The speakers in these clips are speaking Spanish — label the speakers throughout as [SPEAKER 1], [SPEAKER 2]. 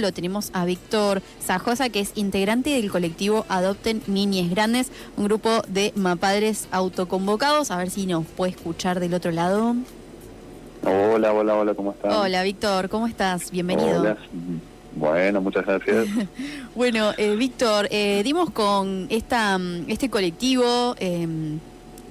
[SPEAKER 1] Lo tenemos a Víctor Sajosa, que es integrante del colectivo Adopten Niñes Grandes, un grupo de mapadres autoconvocados. A ver si nos puede escuchar del otro lado.
[SPEAKER 2] Hola, hola, hola, ¿cómo estás?
[SPEAKER 1] Hola, Víctor, ¿cómo estás? Bienvenido.
[SPEAKER 2] Hola. Bueno, muchas gracias.
[SPEAKER 1] bueno, eh, Víctor, eh, dimos con esta, este colectivo eh,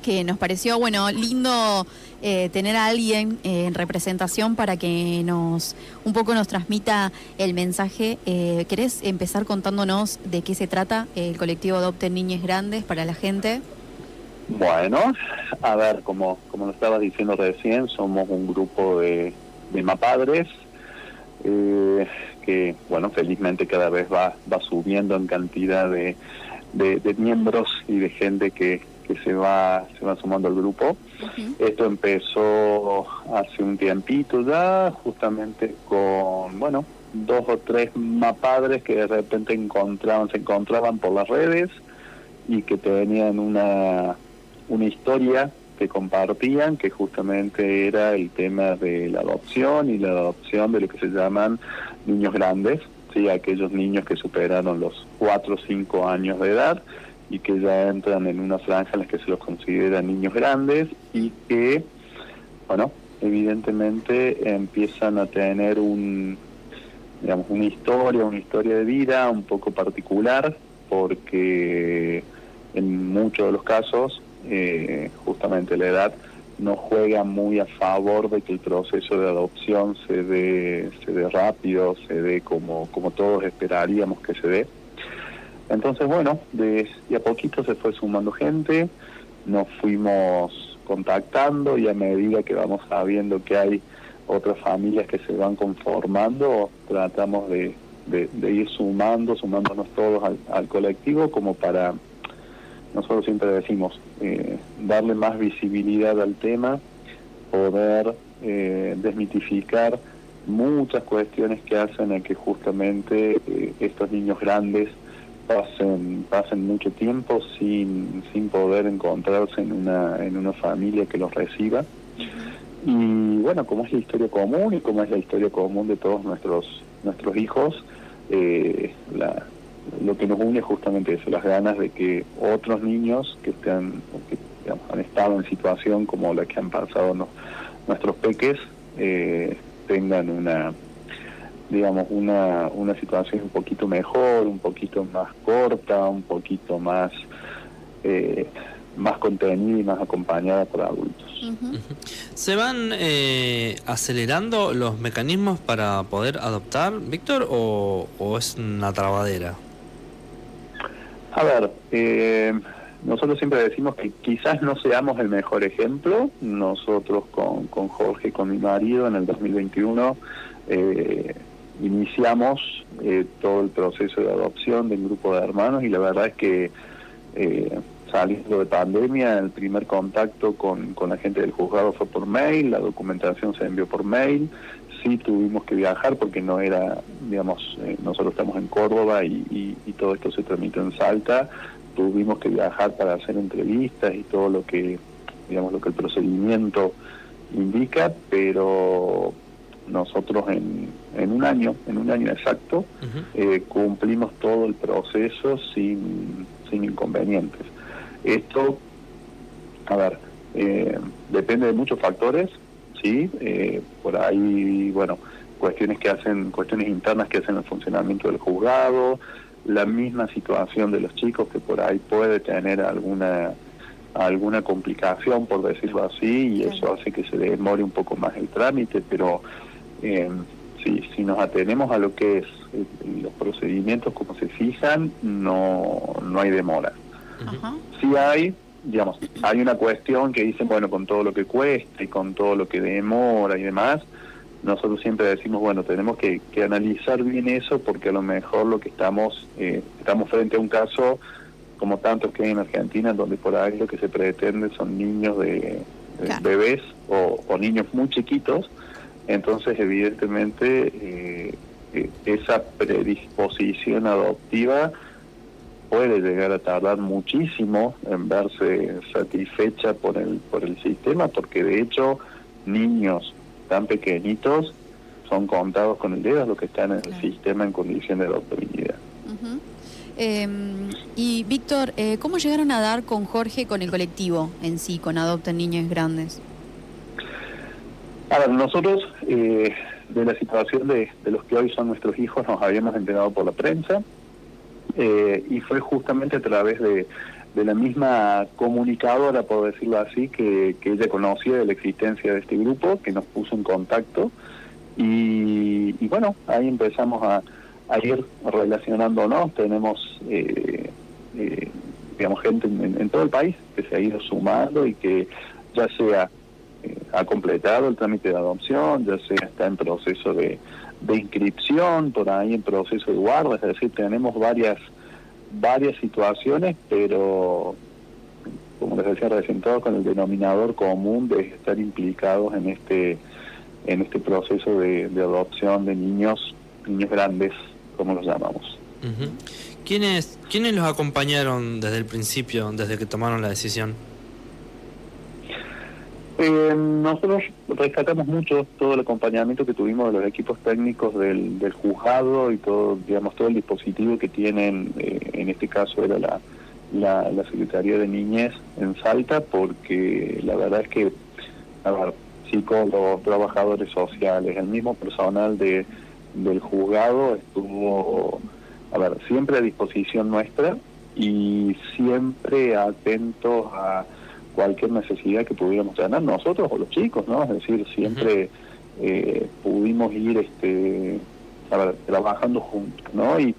[SPEAKER 1] que nos pareció, bueno, lindo eh, tener a alguien eh, en representación para que nos un poco nos transmita el mensaje. Eh, ¿Querés empezar contándonos de qué se trata el colectivo Adopten Niños Grandes para la gente?
[SPEAKER 2] Bueno, a ver, como, como lo estabas diciendo recién, somos un grupo de, de mapadres que, bueno, felizmente cada vez va, va subiendo en cantidad de, de miembros y de gente que, que se va, se va sumando al grupo. Esto empezó hace un tiempito ya, justamente con, bueno, dos o tres mapadres que de repente encontraban, se encontraban por las redes y que tenían una, una historia que compartían, que justamente era el tema de la adopción y la adopción de lo que se llaman niños grandes, ¿sí? aquellos niños que superaron los cuatro o cinco años de edad y que ya entran en una franja en la que se los considera niños grandes y que, bueno, evidentemente empiezan a tener un, digamos, una historia, una historia de vida un poco particular, porque en muchos de los casos, eh, justamente la edad no juega muy a favor de que el proceso de adopción se dé, se dé rápido, se dé como, como todos esperaríamos que se dé. Entonces, bueno, de, a poquito se fue sumando gente, nos fuimos contactando y a medida que vamos sabiendo que hay otras familias que se van conformando, tratamos de, ir sumando, sumándonos todos al, colectivo como para, nosotros siempre decimos, eh, darle más visibilidad al tema, poder eh, desmitificar muchas cuestiones que hacen a que justamente eh, estos niños grandes pasen, pasen mucho tiempo sin, sin poder encontrarse en una, en una familia que los reciba. Y bueno, como es la historia común y como es la historia común de todos nuestros, nuestros hijos, eh, la, lo que nos une justamente eso, las ganas de que otros niños que, estén, que han estado en situación como la que han pasado nuestros peques eh, tengan una digamos, una, una situación un poquito mejor, un poquito más corta, un poquito más, eh, más contenida y más acompañada por adultos.
[SPEAKER 3] ¿Se van eh, acelerando los mecanismos para poder adoptar, Víctor, o, o es una trabadera?
[SPEAKER 2] A ver, eh, nosotros siempre decimos que quizás no seamos el mejor ejemplo. Nosotros con, con Jorge, con mi marido, en el 2021 eh, iniciamos eh, todo el proceso de adopción de un grupo de hermanos y la verdad es que eh, saliendo de pandemia, el primer contacto con, con la gente del juzgado fue por mail, la documentación se envió por mail, sí tuvimos que viajar porque no era, digamos, eh, nosotros estamos en Córdoba y, todo esto se transmite en Salta, tuvimos que viajar para hacer entrevistas y todo lo que, digamos, lo que el procedimiento indica, pero nosotros en, en un año, en un año exacto, eh, cumplimos todo el proceso sin, sin inconvenientes. Esto, a ver, eh, depende de muchos factores, ¿sí? Eh, por ahí, bueno, cuestiones que hacen, cuestiones internas que hacen el funcionamiento del juzgado, la misma situación de los chicos que por ahí puede tener alguna alguna complicación, por decirlo así, y eso hace que se demore un poco más el trámite, pero eh, si, si nos atenemos a lo que es eh, los procedimientos como se fijan, no, no hay demora. Si hay, digamos, hay una cuestión que dicen, bueno, con todo lo que cuesta y con todo lo que demora y demás, nosotros siempre decimos, bueno, tenemos que, que analizar bien eso porque a lo mejor lo que estamos, eh, estamos frente a un caso como tantos que hay en Argentina, donde por ahí lo que se pretende son niños de, bebés o, o niños muy chiquitos, entonces, evidentemente, eh, eh, esa predisposición adoptiva puede llegar a tardar muchísimo en verse satisfecha por el por el sistema porque de hecho niños tan pequeñitos son contados con el dedo los que están en el sistema en condición de adoptabilidad.
[SPEAKER 1] Em, y Víctor, eh, ¿cómo llegaron a dar con Jorge, con el colectivo en sí, con Adopten Niños Grandes?
[SPEAKER 2] A ver, nosotros eh, de la situación de, los que hoy son nuestros hijos nos habíamos enterado por la prensa eh, y fue justamente a través de, la misma comunicadora, por decirlo así, que, ella conocía de la existencia de este grupo, que nos puso en contacto y bueno, ahí empezamos a ir relacionándonos. Tenemos, eh, eh, digamos, gente en, todo el país que se ha ido sumando y que ya sea ha completado el trámite de adopción, ya sea está en proceso de, inscripción, por ahí en proceso de guarda, es decir, tenemos varias varias situaciones, pero como les decía recién todo con el denominador común de estar implicados en este en este proceso de, de adopción de niños niños grandes como los llamamos.
[SPEAKER 3] ¿Quiénes, ¿Quiénes los acompañaron desde el principio, desde que tomaron la decisión?
[SPEAKER 2] Eh, nosotros rescatamos mucho todo el acompañamiento que tuvimos de los equipos técnicos del, del juzgado y todo, digamos, todo el dispositivo que tienen, eh, en este caso era la, la, Secretaría de Niñez en Salta, porque la verdad es que, a ver, psicólogos, trabajadores sociales, el mismo personal de del juzgado estuvo, a ver, siempre a disposición nuestra y siempre atentos a cualquier necesidad que pudiéramos tener nosotros o los chicos, ¿no? Es decir, siempre eh, pudimos ir este, ver, trabajando juntos, ¿no? Y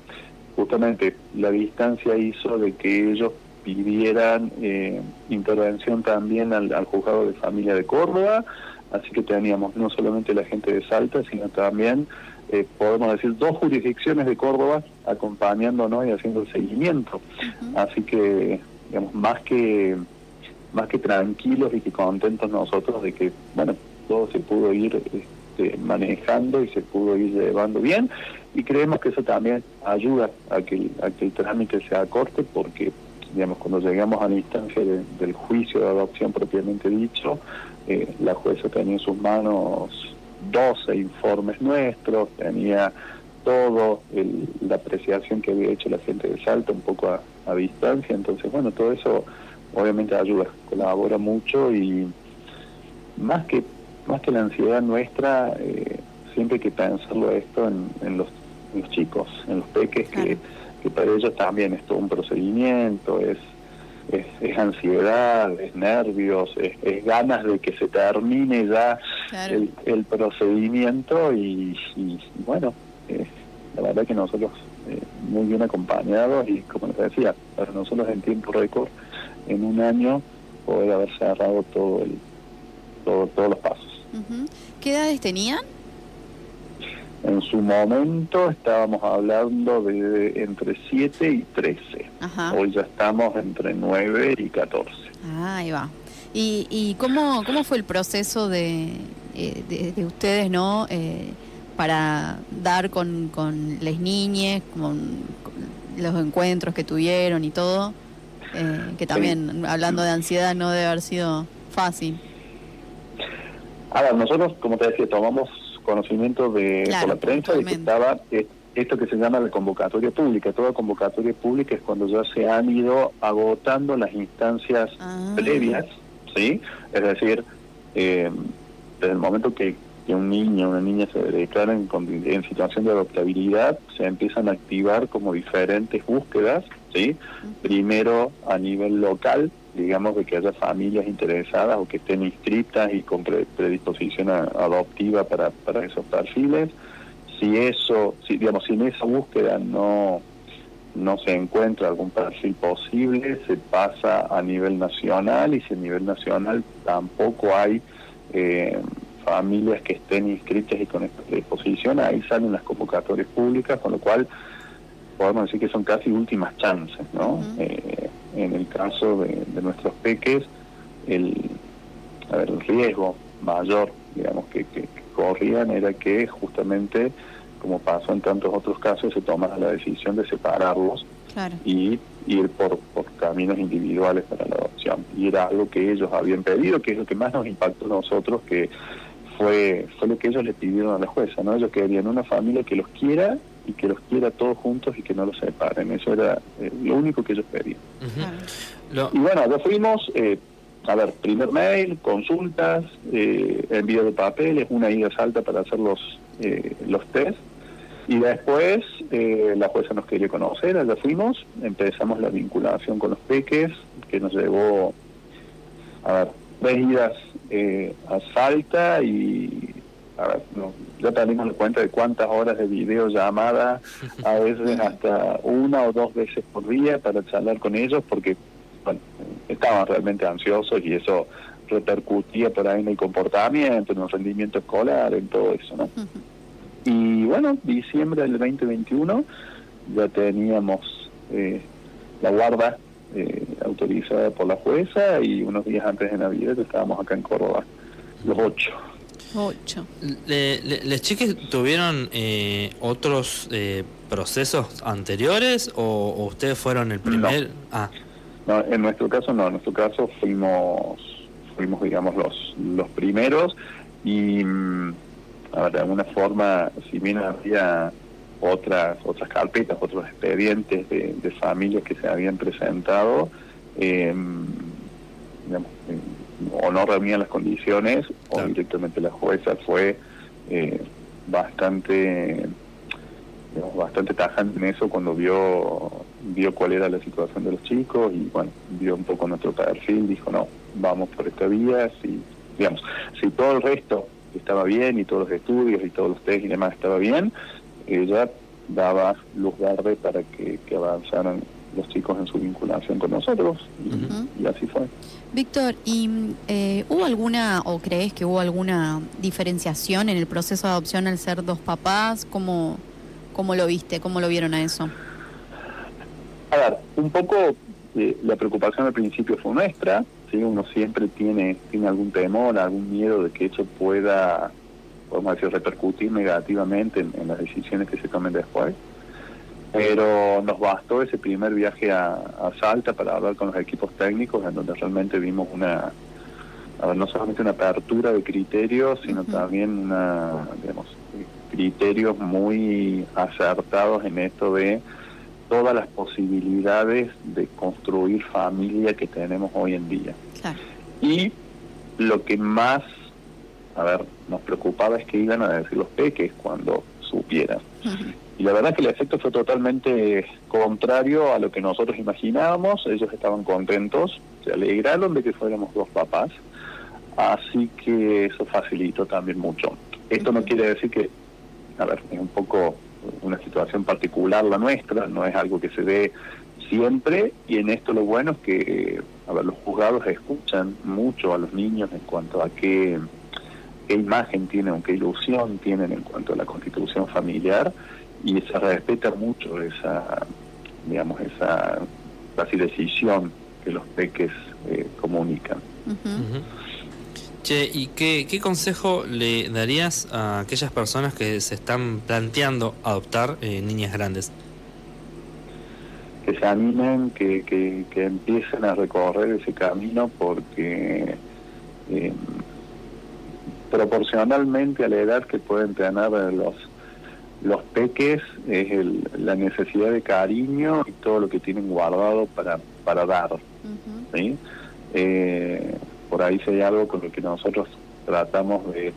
[SPEAKER 2] justamente la distancia hizo de que ellos pidieran eh, intervención también al, al, juzgado de familia de Córdoba, así que teníamos no solamente la gente de Salta, sino también eh, podemos decir, dos jurisdicciones de Córdoba acompañándonos y haciendo el seguimiento. Así que, digamos, más que más que tranquilos y que contentos nosotros de que, bueno, todo se pudo ir este, manejando y se pudo ir llevando bien. Y creemos que eso también ayuda a que, a que el trámite sea corte porque, digamos, cuando llegamos a la instancia del juicio de adopción propiamente dicho, eh, la jueza tenía en sus manos 12 informes nuestros, tenía todo la apreciación que había hecho la gente de Salta un poco a, distancia, entonces bueno, todo eso obviamente ayuda, colabora mucho y más que más que la ansiedad nuestra, eh, siempre hay que pensarlo esto en, los, chicos, en los peques, que, que para ellos también es todo un procedimiento, es es, ansiedad, es nervios, es, ganas de que se termine ya el, procedimiento y, bueno, la verdad que nosotros eh, muy bien acompañados y como les decía, para nosotros en tiempo récord, en un año poder haber cerrado todo el, todo, todos los pasos.
[SPEAKER 1] ¿Qué edades tenían?
[SPEAKER 2] En su momento estábamos hablando de entre 7 y 13. Hoy ya estamos entre 9 y 14.
[SPEAKER 1] Ah, ahí va. ¿Y, y cómo, cómo fue el proceso de, eh, de, ustedes, no? Eh, para dar con, con las niñas, con, los encuentros que tuvieron y todo. Eh, que también, hablando de ansiedad, no debe haber sido fácil.
[SPEAKER 2] A ver, nosotros, como te decía, tomamos conocimiento de por la prensa de que estaba eh, esto que se llama la convocatoria pública. Toda convocatoria pública es cuando ya se han ido agotando las instancias ah. previas, ¿sí? Es decir, eh, desde el momento que, un niño o una niña se declara en, en, situación de adoptabilidad, se empiezan a activar como diferentes búsquedas, ¿sí? Primero a nivel local, digamos, de que haya familias interesadas o que estén inscritas y con predisposición adoptiva para, para esos perfiles. Si eso, si, digamos, si en esa búsqueda no, no se encuentra algún perfil posible, se pasa a nivel nacional y si a nivel nacional tampoco hay eh, familias que estén inscritas y con esta predisposición, ahí salen las convocatorias públicas, con lo cual podemos decir que son casi últimas chances, ¿no? eh, en el caso de, nuestros peques, el, a ver, el riesgo mayor, digamos, que, corrían era que justamente, como pasó en tantos otros casos, se tomara la decisión de separarlos y ir por, por caminos individuales para la adopción. Y era algo que ellos habían pedido, que es lo que más nos impactó a nosotros, que fue fue lo que ellos le pidieron a la jueza, ¿no? Ellos querían una familia que los quiera y que los quiera todos juntos y que no los separen. Eso era eh, lo único que ellos pedían. Y bueno, ya fuimos, eh, a ver, primer mail, consultas, eh, envío de papeles, una ida salta para hacer los, eh, los test. Y después la jueza nos quería conocer, allá fuimos, empezamos la vinculación con los peques, que nos llevó a ver, tres idas a Salta y no, ya tenemos cuenta de cuántas horas de videollamada, a veces hasta una o dos veces por día para charlar con ellos, porque bueno, estaban realmente ansiosos y eso repercutía por ahí en el comportamiento, en el rendimiento escolar, en todo eso, ¿no? Y bueno, diciembre del 2021 ya teníamos eh, la guarda eh, autorizada por la jueza y unos días antes de Navidad estábamos acá en Córdoba, los ocho.
[SPEAKER 1] Ocho.
[SPEAKER 3] ¿Les chiques tuvieron eh, otros eh, procesos anteriores o, ustedes fueron el primer?
[SPEAKER 2] Ah. No. en nuestro caso no, en nuestro caso fuimos, fuimos digamos, los, los primeros y mm, de alguna forma, si bien había otras otras carpetas, otros expedientes de, de familias que se habían presentado, eh, digamos, o no reunían las condiciones o directamente la jueza fue eh, bastante digamos, bastante tajante en eso cuando vio vio cuál era la situación de los chicos y bueno vio un poco nuestro perfil dijo no vamos por esta vía si digamos si todo el resto estaba bien y todos los estudios y todos los test y demás estaba bien ella daba luz verde para que, que avanzaran los chicos en su vinculación con nosotros y así fue.
[SPEAKER 1] Víctor, ¿y eh, hubo alguna, o crees que hubo alguna diferenciación en el proceso de adopción al ser dos papás? ¿Cómo, cómo lo viste? ¿Cómo lo vieron a eso?
[SPEAKER 2] A ver, un poco eh, la preocupación al principio fue nuestra, ¿sí? uno siempre tiene, tiene algún temor, algún miedo de que eso pueda, podemos decir, repercutir negativamente en las decisiones que se tomen después. Pero nos bastó ese primer viaje a, Salta para hablar con los equipos técnicos en donde realmente vimos una no solamente una apertura de criterios sino también una digamos criterios muy acertados en esto de todas las posibilidades de construir familia que tenemos hoy en día. Y lo que más a ver nos preocupaba es que iban a decir los peques cuando supieran y la verdad que el efecto fue totalmente contrario a lo que nosotros imaginábamos. Ellos estaban contentos, se alegraron de que fuéramos dos papás. Así que eso facilitó también mucho. Esto no quiere decir que, a ver, es un poco una situación particular la nuestra, no es algo que se ve siempre y en esto lo bueno es que a ver, los juzgados escuchan mucho a los niños en cuanto a qué, qué imagen tienen, qué ilusión tienen en cuanto a la constitución familiar y se respeta mucho esa, digamos, esa casi decisión que los peques eh, comunican.
[SPEAKER 3] Che, ¿y qué, qué consejo le darías a aquellas personas que se están planteando adoptar eh, niñas grandes?
[SPEAKER 2] Que se animen, que, que, que empiecen a recorrer ese camino porque eh, proporcionalmente a la edad que pueden tener los los peques es el, la necesidad de cariño y todo lo que tienen guardado para, para dar. Eh, por ahí si hay algo con lo que nosotros tratamos de,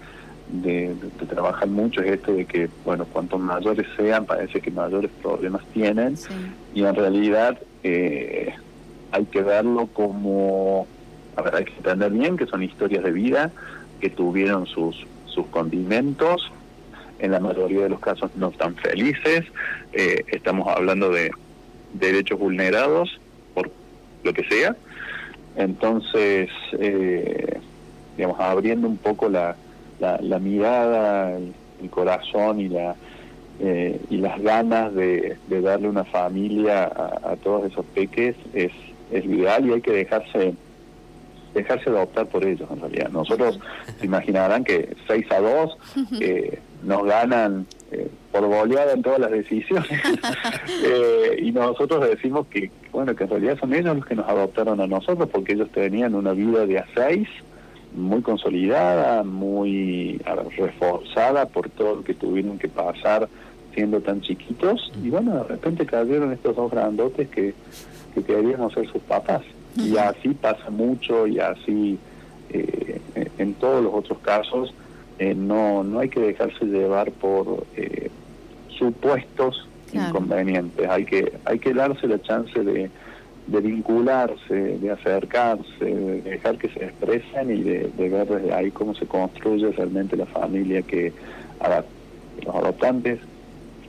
[SPEAKER 2] de, trabajar mucho es esto de que, bueno, cuantos mayores sean, parece que mayores problemas tienen y en realidad eh, hay que verlo como, a ver, hay que entender bien que son historias de vida que tuvieron sus, sus condimentos. En la mayoría de los casos no están felices, eh, estamos hablando de derechos vulnerados por lo que sea, entonces, eh, digamos, abriendo un poco la, la, mirada, el, corazón y la eh, y las ganas de, darle una familia a, todos esos peques es, es ideal y hay que dejarse dejarse adoptar por ellos en realidad. Nosotros se imaginarán que 6 a 2 eh, nos ganan eh, por goleada en todas las decisiones eh, y nosotros decimos que bueno que en realidad son ellos los que nos adoptaron a nosotros porque ellos tenían una vida de a 6 muy consolidada, muy reforzada por todo lo que tuvieron que pasar siendo tan chiquitos y bueno, de repente cayeron estos dos grandotes que, que queríamos ser sus papás. Y así pasa mucho y así eh, en todos los otros casos eh, no, no hay que dejarse llevar por eh, supuestos inconvenientes, hay que, hay que darse la chance de, de vincularse, de acercarse, de dejar que se expresen y de, ver desde ahí cómo se construye realmente la familia que los adoptantes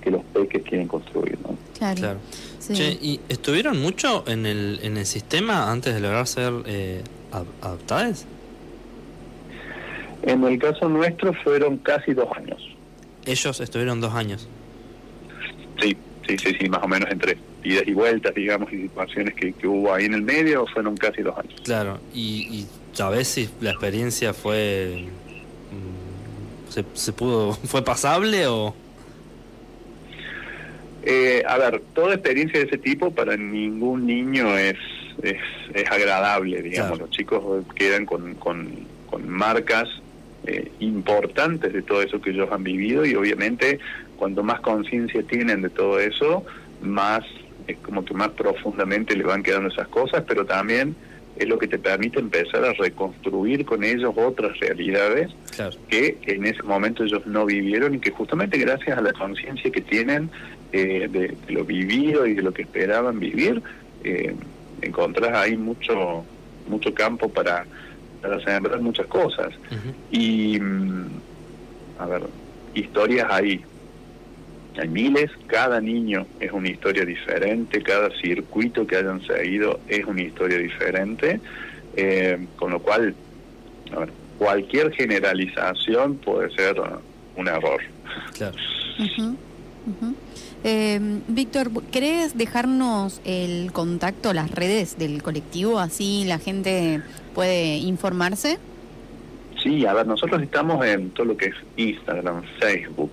[SPEAKER 2] que los peques quieren construir. ¿no?
[SPEAKER 3] Claro. ¿Y estuvieron mucho en el, en el sistema antes de lograr ser eh?
[SPEAKER 2] En el caso nuestro fueron casi dos años.
[SPEAKER 3] ¿Ellos estuvieron dos años?
[SPEAKER 2] Sí, sí, sí, sí, más o menos entre idas y vueltas, digamos, y situaciones que, hubo ahí en el medio, fueron casi dos años.
[SPEAKER 3] Claro, y, y sabes si la experiencia fue... Mm, ¿Se, se pudo, fue pasable o...?
[SPEAKER 2] Eh, a ver, toda experiencia de ese tipo para ningún niño es, es, es agradable, digamos. Los chicos quedan con, con, con marcas eh, importantes de todo eso que ellos han vivido y obviamente cuanto más conciencia tienen de todo eso, más es como que más profundamente le van quedando esas cosas, pero también es lo que te permite empezar a reconstruir con ellos otras realidades que en ese momento ellos no vivieron y que justamente gracias a la conciencia que tienen eh, de, lo vivido y de lo que esperaban vivir, eh, encontrás ahí mucho mucho campo para, para sembrar muchas cosas. Y, mm, a ver, historias ahí, hay miles, cada niño es una historia diferente, cada circuito que hayan seguido es una historia diferente, eh, con lo cual cualquier generalización puede ser un error.
[SPEAKER 3] Claro.
[SPEAKER 1] Eh, Víctor, ¿querés dejarnos el contacto, las redes del colectivo? Así la gente puede informarse.
[SPEAKER 2] Sí, a ver, nosotros estamos en todo lo que es Instagram, Facebook,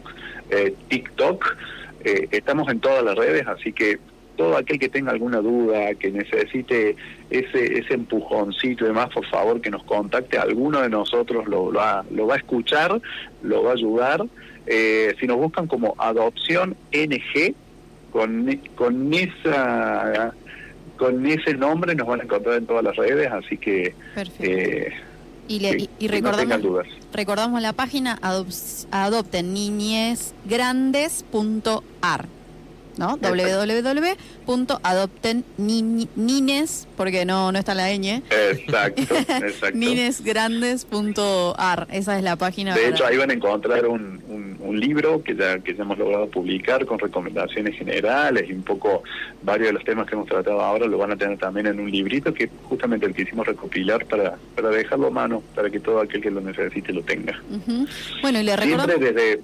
[SPEAKER 2] eh, TikTok, eh, estamos en todas las redes, así que todo aquel que tenga alguna duda, que necesite ese, ese empujoncito y demás, por favor que nos contacte, alguno de nosotros lo, lo, va, lo va a escuchar, lo va a ayudar. Eh, si nos buscan como adopción NG, con, con esa con ese nombre nos van a encontrar en todas las redes, así que
[SPEAKER 1] eh, y, y, recordamos, recordamos la página adoptenniñezgrandes.ar, ¿no? www.adoptennines, porque no, no está la ñ.
[SPEAKER 2] Exacto, exacto.
[SPEAKER 1] Ninesgrandes.ar, esa es la página.
[SPEAKER 2] De hecho, ahí van a encontrar un, un, libro que ya, que ya hemos logrado publicar con recomendaciones generales y un poco varios de los temas que hemos tratado ahora lo van a tener también en un librito que justamente el quisimos recopilar para, para dejarlo a mano, para que todo aquel que lo necesite lo tenga.
[SPEAKER 1] Bueno, y le
[SPEAKER 2] Siempre desde,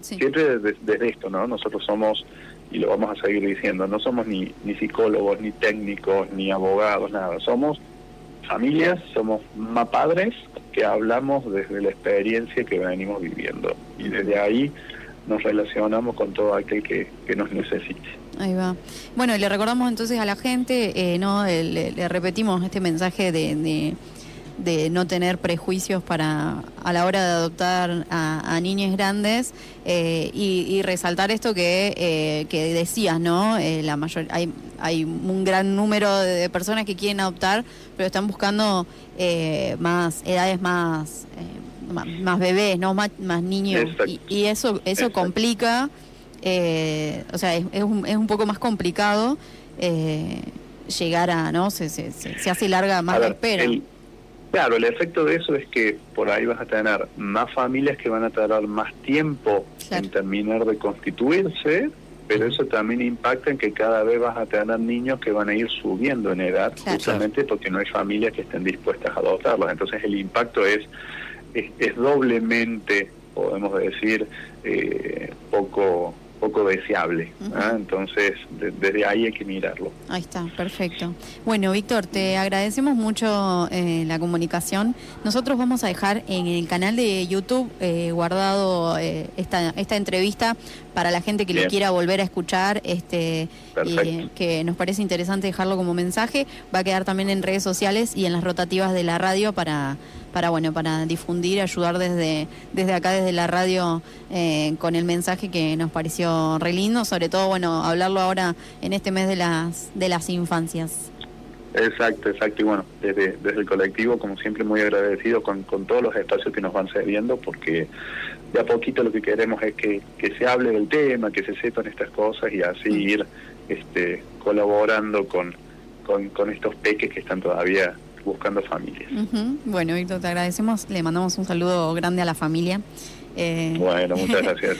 [SPEAKER 2] siempre desde, desde esto, ¿no? Nosotros somos y lo vamos a seguir diciendo, no somos ni, ni psicólogos, ni técnicos, ni abogados, nada, somos familias, somos más padres que hablamos desde la experiencia que venimos viviendo y desde ahí nos relacionamos con todo aquel que, que nos necesite.
[SPEAKER 1] Ahí va. Bueno, y le recordamos entonces a la gente, eh, no le, repetimos este mensaje de, de, no tener prejuicios para a la hora de adoptar a, a niñas grandes eh, y, resaltar esto que, eh, que decías, ¿no? la mayor, hay, hay un gran número de personas que quieren adoptar, pero están buscando más edades más más, bebés, ¿no? Más, niños. Y, eso eso complica, eh, o sea, es, es, un, es un poco más complicado eh, llegar a, ¿no? Se, se, se, hace larga más la espera.
[SPEAKER 2] Claro, el efecto de eso es que por ahí vas a tener más familias que van a tardar más tiempo en terminar de constituirse, pero eso también impacta en que cada vez vas a tener niños que van a ir subiendo en edad, justamente porque no hay familias que estén dispuestas a adoptarlos. Entonces el impacto es es, doblemente, podemos decir, eh, poco poco deseable. ¿ah? Entonces, desde ahí hay que mirarlo.
[SPEAKER 1] Ahí está, perfecto. Bueno, Víctor, te agradecemos mucho eh, la comunicación. Nosotros vamos a dejar en el canal de YouTube eh, guardado esta, esta entrevista para la gente que lo quiera volver a escuchar, este, que nos parece interesante dejarlo como mensaje. Va a quedar también en redes sociales y en las rotativas de la radio para para bueno, para difundir, ayudar desde, desde acá, desde la radio, eh, con el mensaje que nos pareció re lindo, sobre todo bueno, hablarlo ahora en este mes de las, de las infancias.
[SPEAKER 2] Exacto, exacto. Y bueno, desde, desde el colectivo, como siempre, muy agradecido con, con todos los espacios que nos van cediendo, porque de a poquito lo que queremos es que, que se hable del tema, que se sepan estas cosas y así ir este, colaborando con, con, con estos peques que están todavía buscando familias.
[SPEAKER 1] Bueno, Víctor, te agradecemos, le mandamos un saludo grande a la familia.
[SPEAKER 2] Eh... Bueno, muchas gracias.